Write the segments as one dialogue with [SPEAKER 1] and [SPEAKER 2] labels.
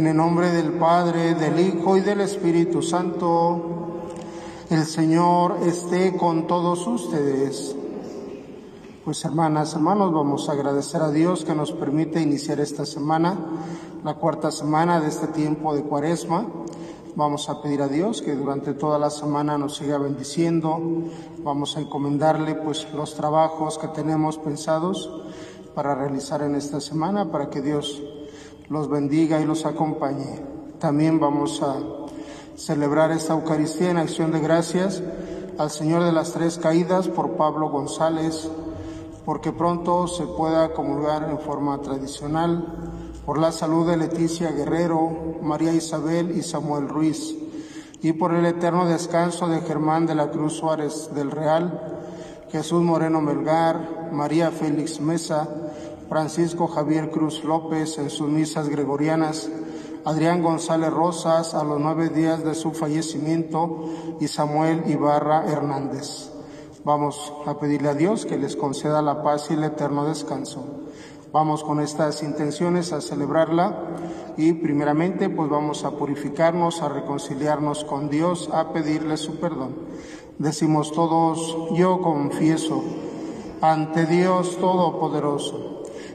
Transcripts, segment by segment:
[SPEAKER 1] En el nombre del Padre, del Hijo y del Espíritu Santo, el Señor esté con todos ustedes. Pues hermanas, hermanos, vamos a agradecer a Dios que nos permite iniciar esta semana, la cuarta semana de este tiempo de cuaresma. Vamos a pedir a Dios que durante toda la semana nos siga bendiciendo. Vamos a encomendarle pues los trabajos que tenemos pensados para realizar en esta semana para que Dios los bendiga y los acompañe. También vamos a celebrar esta Eucaristía en acción de gracias al Señor de las Tres Caídas por Pablo González, porque pronto se pueda comulgar en forma tradicional, por la salud de Leticia Guerrero, María Isabel y Samuel Ruiz, y por el eterno descanso de Germán de la Cruz Suárez del Real, Jesús Moreno Melgar, María Félix Mesa, Francisco Javier Cruz López en sus misas gregorianas, Adrián González Rosas a los nueve días de su fallecimiento y Samuel Ibarra Hernández. Vamos a pedirle a Dios que les conceda la paz y el eterno descanso. Vamos con estas intenciones a celebrarla y primeramente pues vamos a purificarnos, a reconciliarnos con Dios, a pedirle su perdón. Decimos todos, yo confieso ante Dios Todopoderoso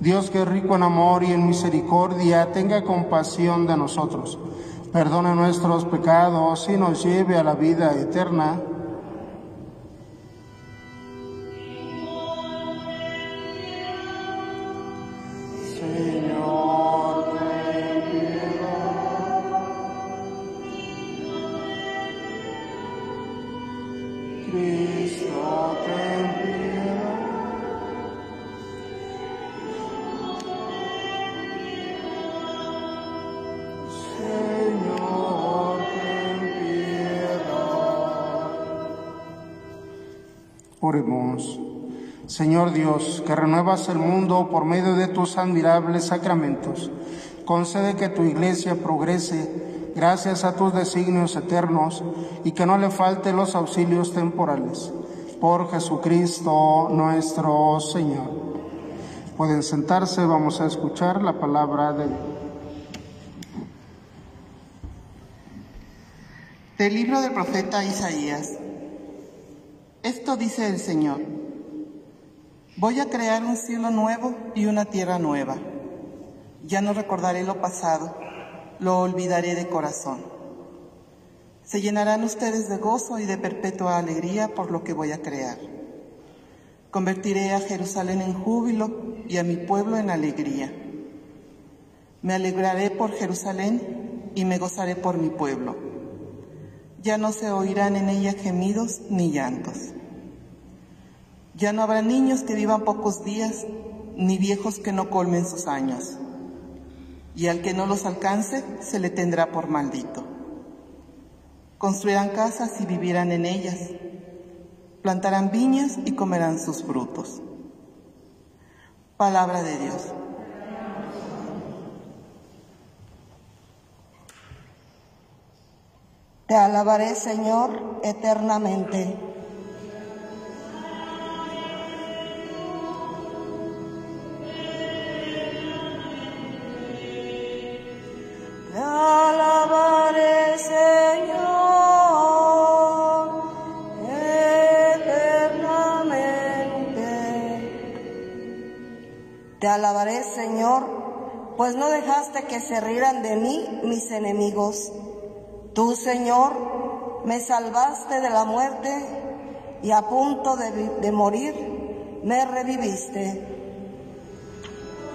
[SPEAKER 1] Dios que es rico en amor y en misericordia, tenga compasión de nosotros, perdone nuestros pecados y nos lleve a la vida eterna. Oremos. Señor Dios, que renuevas el mundo por medio de tus admirables sacramentos, concede que tu iglesia progrese gracias a tus designios eternos y que no le falten los auxilios temporales. Por Jesucristo nuestro Señor. Pueden sentarse, vamos a escuchar la palabra de
[SPEAKER 2] Del libro del profeta Isaías. Esto dice el Señor. Voy a crear un cielo nuevo y una tierra nueva. Ya no recordaré lo pasado, lo olvidaré de corazón. Se llenarán ustedes de gozo y de perpetua alegría por lo que voy a crear. Convertiré a Jerusalén en júbilo y a mi pueblo en alegría. Me alegraré por Jerusalén y me gozaré por mi pueblo ya no se oirán en ella gemidos ni llantos. Ya no habrá niños que vivan pocos días, ni viejos que no colmen sus años. Y al que no los alcance, se le tendrá por maldito. Construirán casas y vivirán en ellas. Plantarán viñas y comerán sus frutos. Palabra de Dios.
[SPEAKER 3] Te alabaré, Señor, eternamente. Te alabaré, Señor, eternamente. Te alabaré, Señor, pues no dejaste que se rieran de mí mis enemigos. Tú, Señor, me salvaste de la muerte y a punto de, morir me reviviste.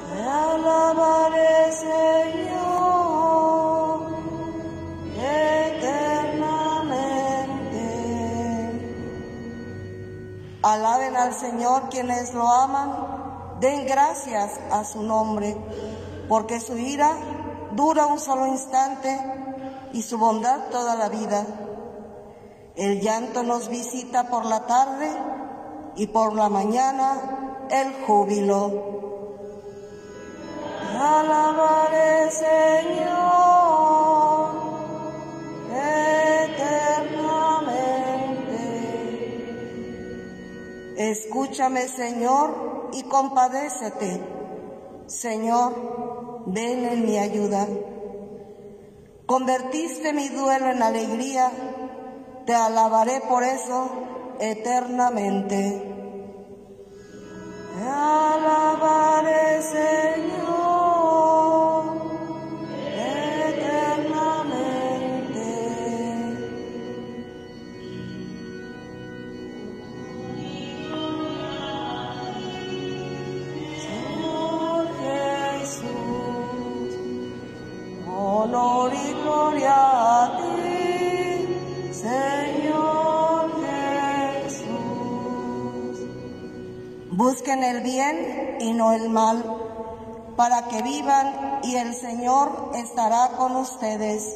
[SPEAKER 3] Te alabaré, Señor, eternamente. Alaben al Señor quienes lo aman, den gracias a su nombre, porque su ira dura un solo instante y su bondad toda la vida. El llanto nos visita por la tarde y por la mañana el júbilo. Alabaré, Señor, eternamente. Escúchame, Señor, y compadécete. Señor, ven en mi ayuda. Convertiste mi duelo en alegría, te alabaré por eso eternamente. Te alabaré, honor y gloria a ti, Señor Jesús. Busquen el bien y no el mal, para que vivan y el Señor estará con ustedes.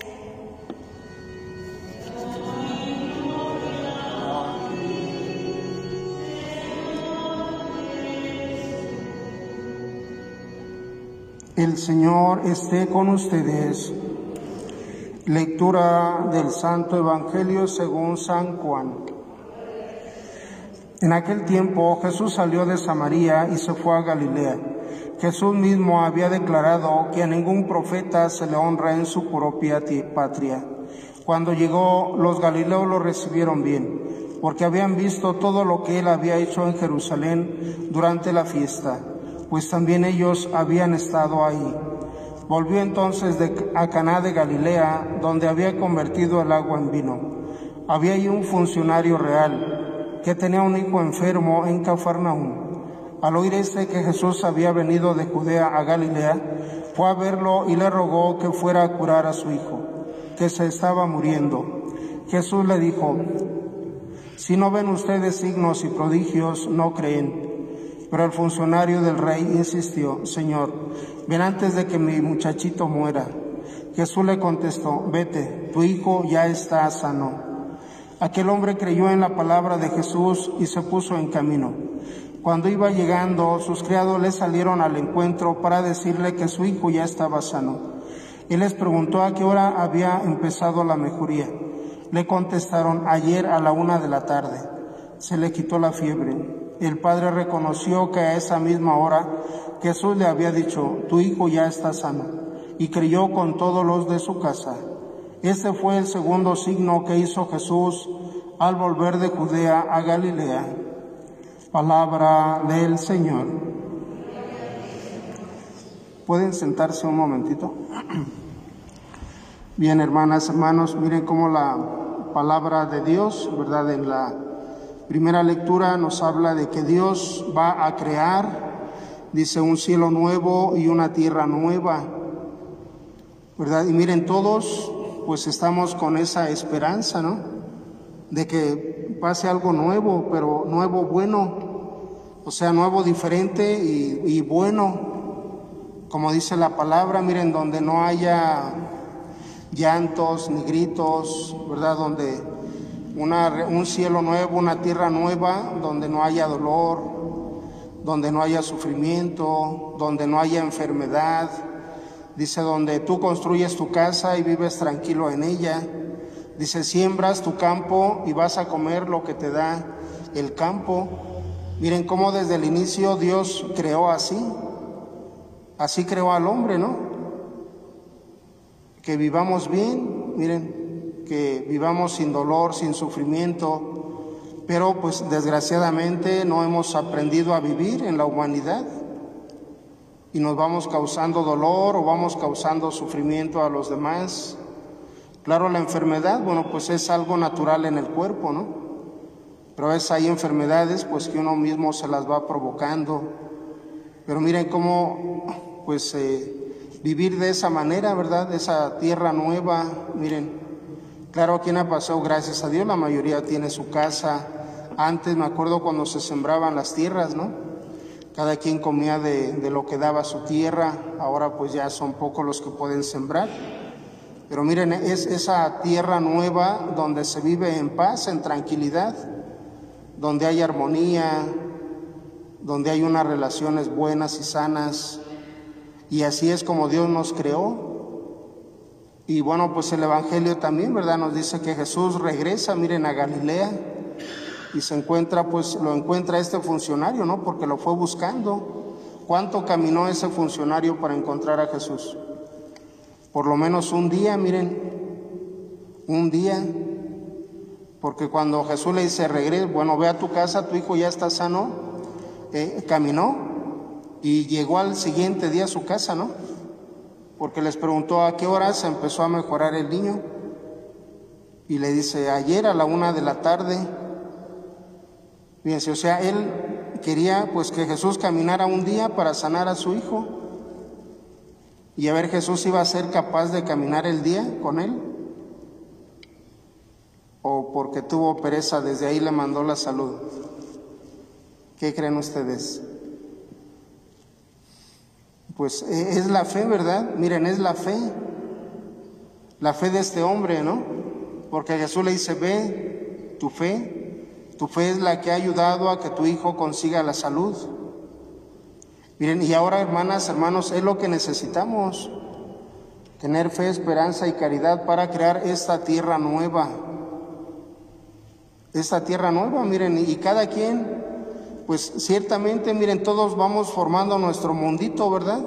[SPEAKER 1] El Señor esté con ustedes. Lectura del Santo Evangelio según San Juan. En aquel tiempo Jesús salió de Samaria y se fue a Galilea. Jesús mismo había declarado que a ningún profeta se le honra en su propia patria. Cuando llegó, los galileos lo recibieron bien, porque habían visto todo lo que él había hecho en Jerusalén durante la fiesta, pues también ellos habían estado ahí. Volvió entonces de, a Caná de Galilea, donde había convertido el agua en vino. Había allí un funcionario real que tenía un hijo enfermo en Cafarnaúm. Al oír este que Jesús había venido de Judea a Galilea, fue a verlo y le rogó que fuera a curar a su hijo, que se estaba muriendo. Jesús le dijo, si no ven ustedes signos y prodigios, no creen. Pero el funcionario del rey insistió, Señor, ven antes de que mi muchachito muera. Jesús le contestó, vete, tu hijo ya está sano. Aquel hombre creyó en la palabra de Jesús y se puso en camino. Cuando iba llegando, sus criados le salieron al encuentro para decirle que su hijo ya estaba sano. Él les preguntó a qué hora había empezado la mejoría. Le contestaron, ayer a la una de la tarde. Se le quitó la fiebre. El padre reconoció que a esa misma hora Jesús le había dicho, tu hijo ya está sano, y creyó con todos los de su casa. Este fue el segundo signo que hizo Jesús al volver de Judea a Galilea. Palabra del Señor. ¿Pueden sentarse un momentito? Bien, hermanas, hermanos, miren cómo la palabra de Dios, ¿verdad? En la primera lectura nos habla de que Dios va a crear, dice, un cielo nuevo y una tierra nueva, ¿verdad? Y miren, todos pues estamos con esa esperanza, ¿no? De que pase algo nuevo, pero nuevo bueno, o sea, nuevo diferente y, y bueno, como dice la palabra, miren, donde no haya llantos ni gritos, ¿verdad? Donde una, un cielo nuevo, una tierra nueva, donde no haya dolor, donde no haya sufrimiento, donde no haya enfermedad. Dice, donde tú construyes tu casa y vives tranquilo en ella. Dice, siembras tu campo y vas a comer lo que te da el campo. Miren cómo desde el inicio Dios creó así. Así creó al hombre, ¿no? Que vivamos bien, miren, que vivamos sin dolor, sin sufrimiento, pero pues desgraciadamente no hemos aprendido a vivir en la humanidad y nos vamos causando dolor o vamos causando sufrimiento a los demás. Claro, la enfermedad, bueno, pues es algo natural en el cuerpo, ¿no? Pero es hay enfermedades pues que uno mismo se las va provocando. Pero miren cómo pues eh, vivir de esa manera, ¿verdad? De esa tierra nueva, miren. Claro, quien ha pasado, gracias a Dios, la mayoría tiene su casa. Antes me acuerdo cuando se sembraban las tierras, ¿no? Cada quien comía de, de lo que daba su tierra, ahora pues ya son pocos los que pueden sembrar. Pero miren, es esa tierra nueva donde se vive en paz, en tranquilidad, donde hay armonía, donde hay unas relaciones buenas y sanas. Y así es como Dios nos creó. Y bueno, pues el Evangelio también, ¿verdad? Nos dice que Jesús regresa, miren, a Galilea y se encuentra, pues lo encuentra este funcionario, ¿no? Porque lo fue buscando. ¿Cuánto caminó ese funcionario para encontrar a Jesús? Por lo menos un día, miren, un día. Porque cuando Jesús le dice, regresa, bueno, ve a tu casa, tu hijo ya está sano, eh, caminó y llegó al siguiente día a su casa, ¿no? Porque les preguntó a qué hora se empezó a mejorar el niño. Y le dice, ayer a la una de la tarde. Fíjense, o sea, él quería pues que Jesús caminara un día para sanar a su hijo. Y a ver, Jesús iba a ser capaz de caminar el día con él. O porque tuvo pereza, desde ahí le mandó la salud. ¿Qué creen ustedes? Pues eh, es la fe, ¿verdad? Miren, es la fe. La fe de este hombre, ¿no? Porque Jesús le dice, ve, tu fe, tu fe es la que ha ayudado a que tu hijo consiga la salud. Miren, y ahora hermanas, hermanos, es lo que necesitamos. Tener fe, esperanza y caridad para crear esta tierra nueva. Esta tierra nueva, miren, y cada quien, pues ciertamente, miren, todos vamos formando nuestro mundito, ¿verdad?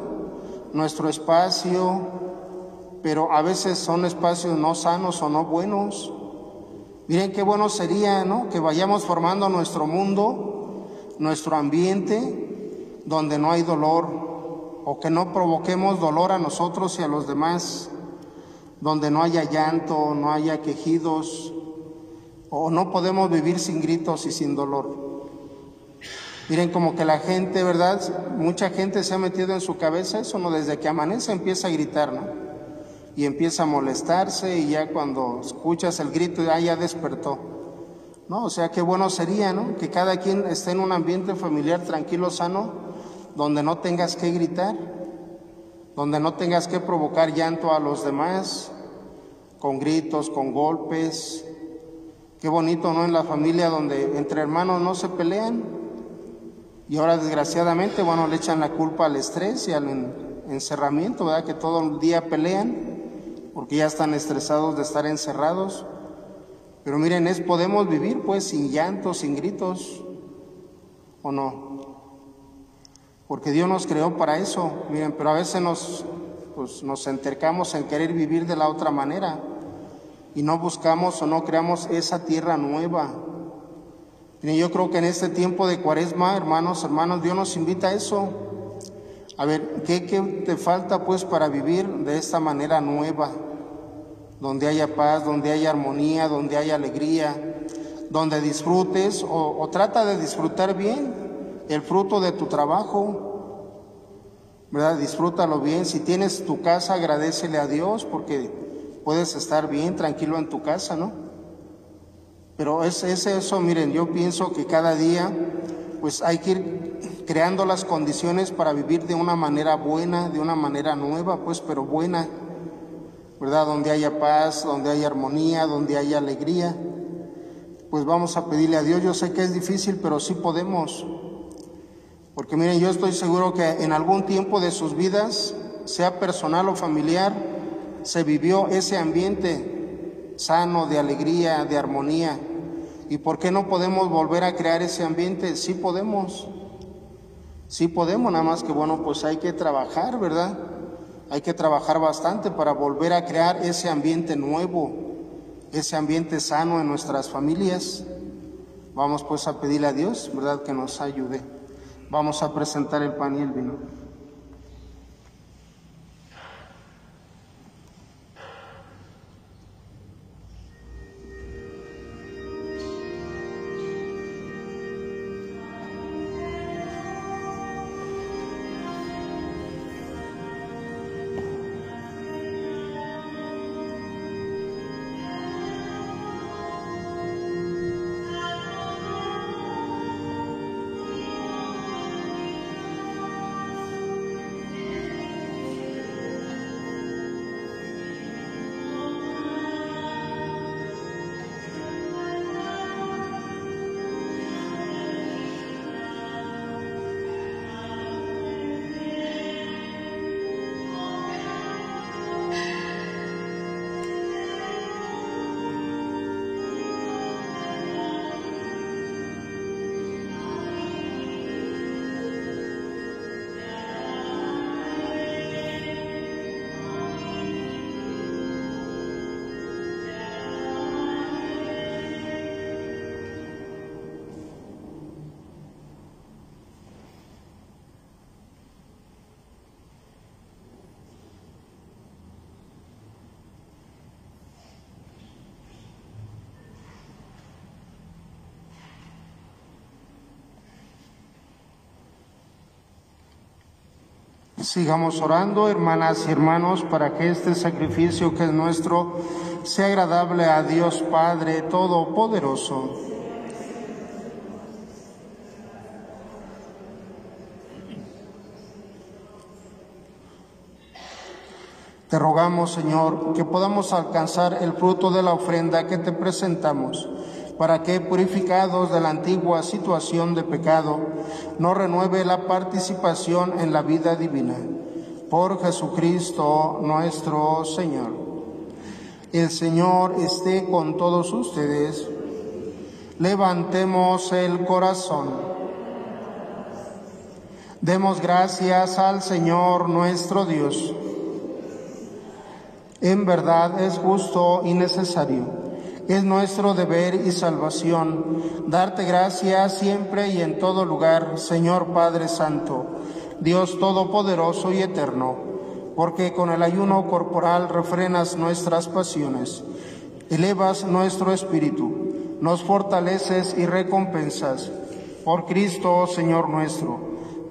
[SPEAKER 1] Nuestro espacio, pero a veces son espacios no sanos o no buenos. Miren qué bueno sería, ¿no? Que vayamos formando nuestro mundo, nuestro ambiente, donde no hay dolor, o que no provoquemos dolor a nosotros y a los demás, donde no haya llanto, no haya quejidos, o no podemos vivir sin gritos y sin dolor. Miren como que la gente, ¿verdad? Mucha gente se ha metido en su cabeza eso, ¿no? Desde que amanece empieza a gritar, ¿no? Y empieza a molestarse y ya cuando escuchas el grito, ya, ya despertó. ¿No? O sea, qué bueno sería, ¿no? Que cada quien esté en un ambiente familiar tranquilo, sano, donde no tengas que gritar, donde no tengas que provocar llanto a los demás, con gritos, con golpes. Qué bonito, ¿no? En la familia donde entre hermanos no se pelean. Y ahora, desgraciadamente, bueno, le echan la culpa al estrés y al encerramiento, ¿verdad? Que todo el día pelean porque ya están estresados de estar encerrados. Pero miren, es podemos vivir pues sin llantos, sin gritos, ¿o no? Porque Dios nos creó para eso, miren, pero a veces nos, pues, nos entercamos en querer vivir de la otra manera y no buscamos o no creamos esa tierra nueva. Yo creo que en este tiempo de cuaresma, hermanos, hermanos, Dios nos invita a eso. A ver, ¿qué, qué te falta pues para vivir de esta manera nueva? Donde haya paz, donde haya armonía, donde haya alegría, donde disfrutes o, o trata de disfrutar bien el fruto de tu trabajo, ¿verdad? Disfrútalo bien. Si tienes tu casa, agradecele a Dios porque puedes estar bien, tranquilo en tu casa, ¿no? Pero es, es eso, miren, yo pienso que cada día pues hay que ir creando las condiciones para vivir de una manera buena, de una manera nueva, pues, pero buena, ¿verdad? Donde haya paz, donde haya armonía, donde haya alegría. Pues vamos a pedirle a Dios, yo sé que es difícil, pero sí podemos. Porque miren, yo estoy seguro que en algún tiempo de sus vidas, sea personal o familiar, se vivió ese ambiente sano, de alegría, de armonía. ¿Y por qué no podemos volver a crear ese ambiente? Sí podemos. Sí podemos, nada más que bueno, pues hay que trabajar, ¿verdad? Hay que trabajar bastante para volver a crear ese ambiente nuevo, ese ambiente sano en nuestras familias. Vamos pues a pedirle a Dios, ¿verdad? Que nos ayude. Vamos a presentar el pan y el vino. Sigamos orando, hermanas y hermanos, para que este sacrificio que es nuestro sea agradable a Dios Padre Todopoderoso. Te rogamos, Señor, que podamos alcanzar el fruto de la ofrenda que te presentamos, para que, purificados de la antigua situación de pecado, no renueve la participación en la vida divina. Por Jesucristo nuestro Señor. El Señor esté con todos ustedes. Levantemos el corazón. Demos gracias al Señor nuestro Dios. En verdad es justo y necesario. Es nuestro deber y salvación darte gracias siempre y en todo lugar, Señor Padre Santo, Dios Todopoderoso y Eterno, porque con el ayuno corporal refrenas nuestras pasiones, elevas nuestro espíritu, nos fortaleces y recompensas. Por Cristo, Señor nuestro,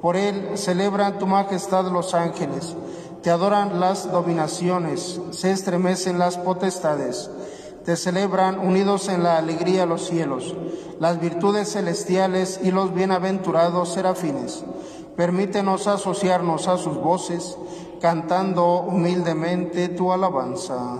[SPEAKER 1] por Él celebran tu majestad los ángeles te adoran las dominaciones, se estremecen las potestades, te celebran unidos en la alegría los cielos, las virtudes celestiales y los bienaventurados serafines. Permítenos asociarnos a sus voces, cantando humildemente tu alabanza.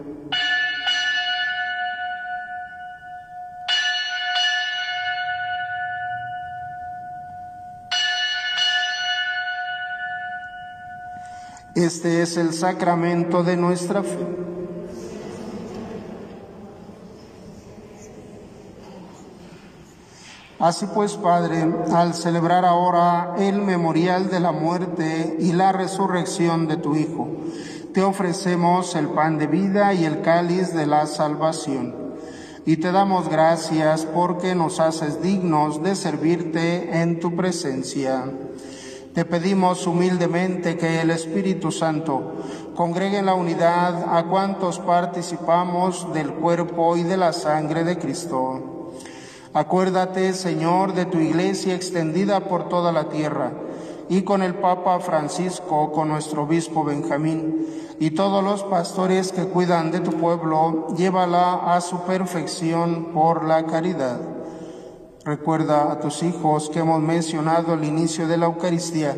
[SPEAKER 1] Este es el sacramento de nuestra fe. Así pues, Padre, al celebrar ahora el memorial de la muerte y la resurrección de tu Hijo, te ofrecemos el pan de vida y el cáliz de la salvación. Y te damos gracias porque nos haces dignos de servirte en tu presencia te pedimos humildemente que el Espíritu Santo congregue en la unidad a cuantos participamos del cuerpo y de la sangre de Cristo. Acuérdate, Señor, de tu iglesia extendida por toda la tierra y con el Papa Francisco, con nuestro obispo Benjamín y todos los pastores que cuidan de tu pueblo, llévala a su perfección por la caridad Recuerda a tus hijos que hemos mencionado al inicio de la Eucaristía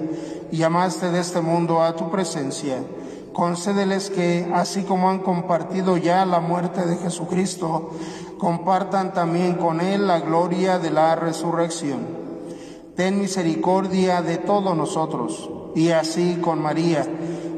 [SPEAKER 1] y llamaste de este mundo a tu presencia. Concédeles que, así como han compartido ya la muerte de Jesucristo, compartan también con Él la gloria de la resurrección. Ten misericordia de todos nosotros, y así con María,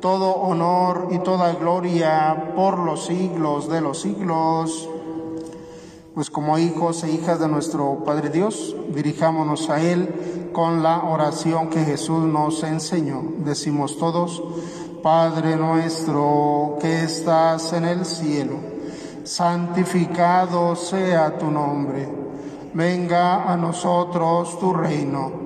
[SPEAKER 1] todo honor y toda gloria por los siglos de los siglos. Pues como hijos e hijas de nuestro Padre Dios, dirijámonos a Él con la oración que Jesús nos enseñó. Decimos todos, Padre nuestro que estás en el cielo, santificado sea tu nombre, venga a nosotros tu reino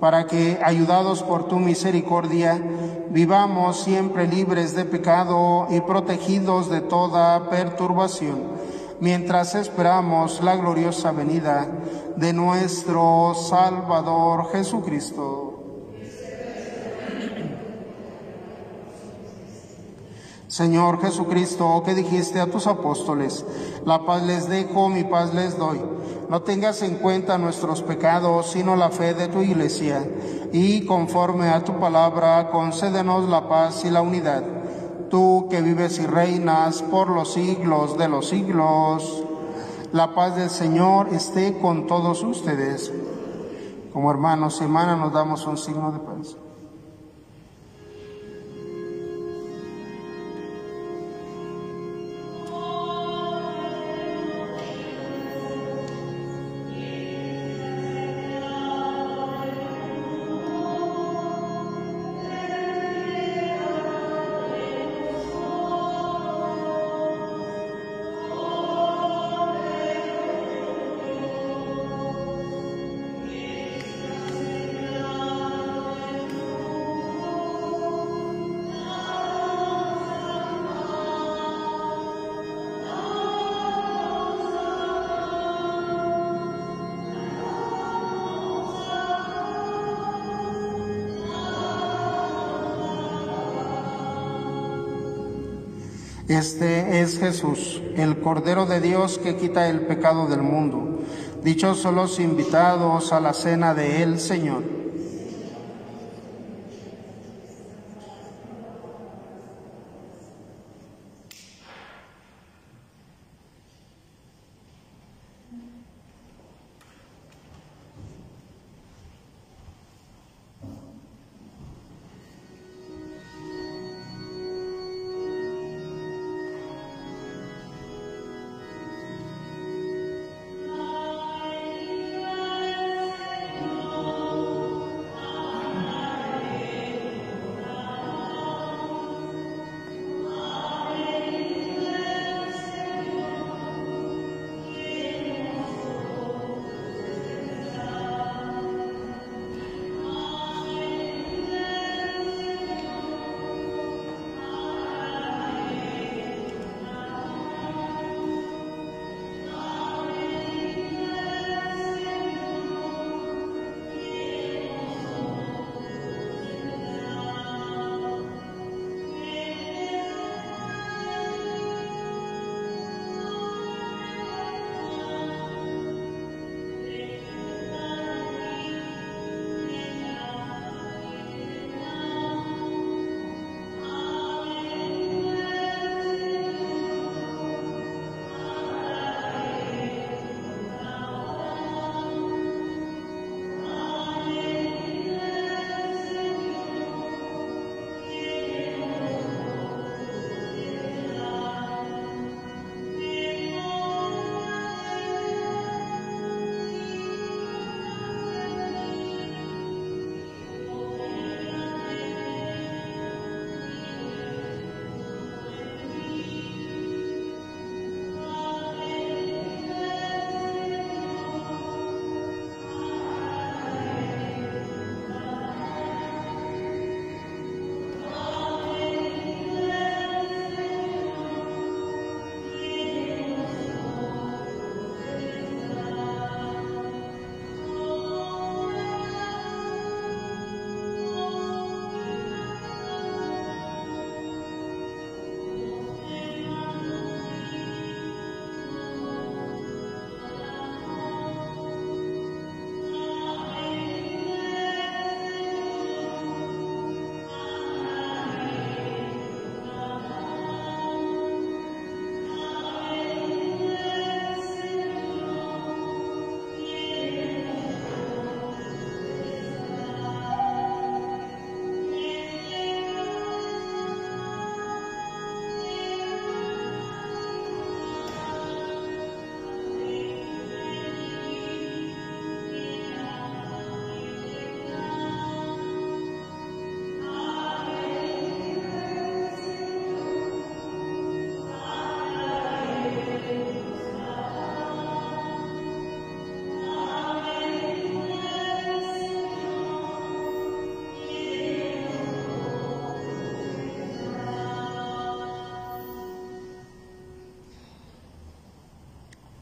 [SPEAKER 1] para que, ayudados por tu misericordia, vivamos siempre libres de pecado y protegidos de toda perturbación, mientras esperamos la gloriosa venida de nuestro Salvador Jesucristo. Señor Jesucristo, que dijiste a tus apóstoles, la paz les dejo, mi paz les doy. No tengas en cuenta nuestros pecados, sino la fe de tu iglesia, y conforme a tu palabra, concédenos la paz y la unidad. Tú que vives y reinas por los siglos de los siglos, la paz del Señor esté con todos ustedes. Como hermanos y hermanas nos damos un signo de paz. Este es Jesús, el Cordero de Dios que quita el pecado del mundo. Dichosos los invitados a la cena de el Señor.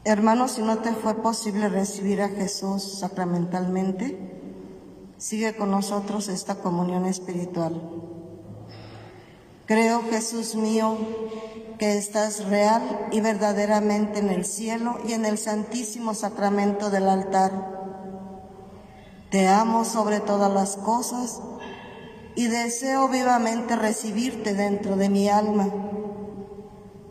[SPEAKER 3] Hermanos, si no te fue posible recibir a Jesús sacramentalmente, sigue con nosotros esta comunión espiritual. Creo, Jesús mío, que estás real y verdaderamente en el cielo y en el santísimo sacramento del altar. Te amo sobre todas las cosas y deseo vivamente recibirte dentro de mi alma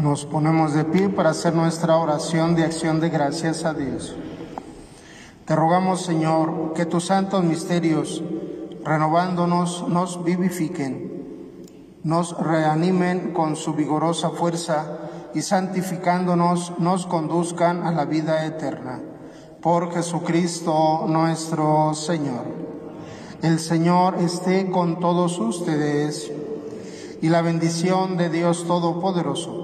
[SPEAKER 1] Nos ponemos de pie para hacer nuestra oración de acción de gracias a Dios. Te rogamos, Señor, que tus santos misterios, renovándonos, nos vivifiquen, nos reanimen con su vigorosa fuerza y santificándonos nos conduzcan a la vida eterna. Por Jesucristo nuestro Señor. El Señor esté con todos ustedes y la bendición de Dios Todopoderoso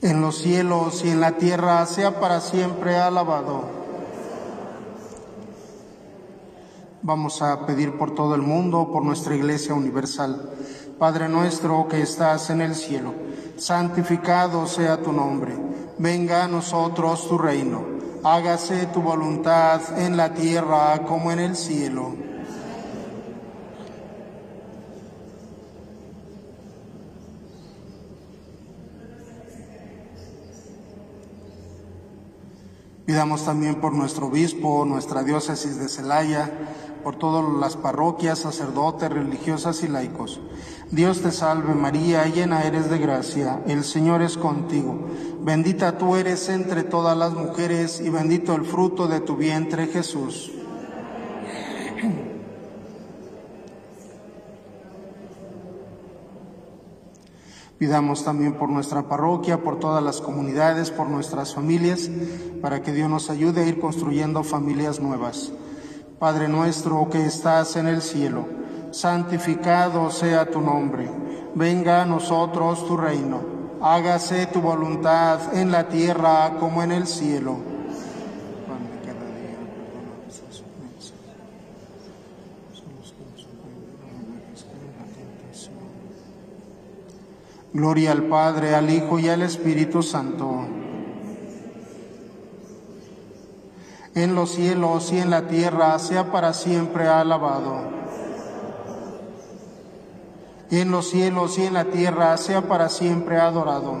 [SPEAKER 1] En los cielos y en la tierra, sea para siempre alabado. Vamos a pedir por todo el mundo, por nuestra Iglesia Universal. Padre nuestro que estás en el cielo, santificado sea tu nombre. Venga a nosotros tu reino. Hágase tu voluntad en la tierra como en el cielo. Pidamos también por nuestro obispo, nuestra diócesis de Celaya, por todas las parroquias, sacerdotes, religiosas y laicos. Dios te salve María, llena eres de gracia, el Señor es contigo. Bendita tú eres entre todas las mujeres y bendito el fruto de tu vientre Jesús. Pidamos también por nuestra parroquia, por todas las comunidades, por nuestras familias, para que Dios nos ayude a ir construyendo familias nuevas. Padre nuestro que estás en el cielo, santificado sea tu nombre. Venga a nosotros tu reino. Hágase tu voluntad en la tierra como en el cielo. Gloria al Padre, al Hijo y al Espíritu Santo. En los cielos y en la tierra sea para siempre alabado. En los cielos y en la tierra sea para siempre adorado.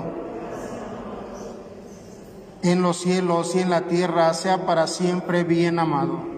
[SPEAKER 1] En los cielos y en la tierra sea para siempre bien amado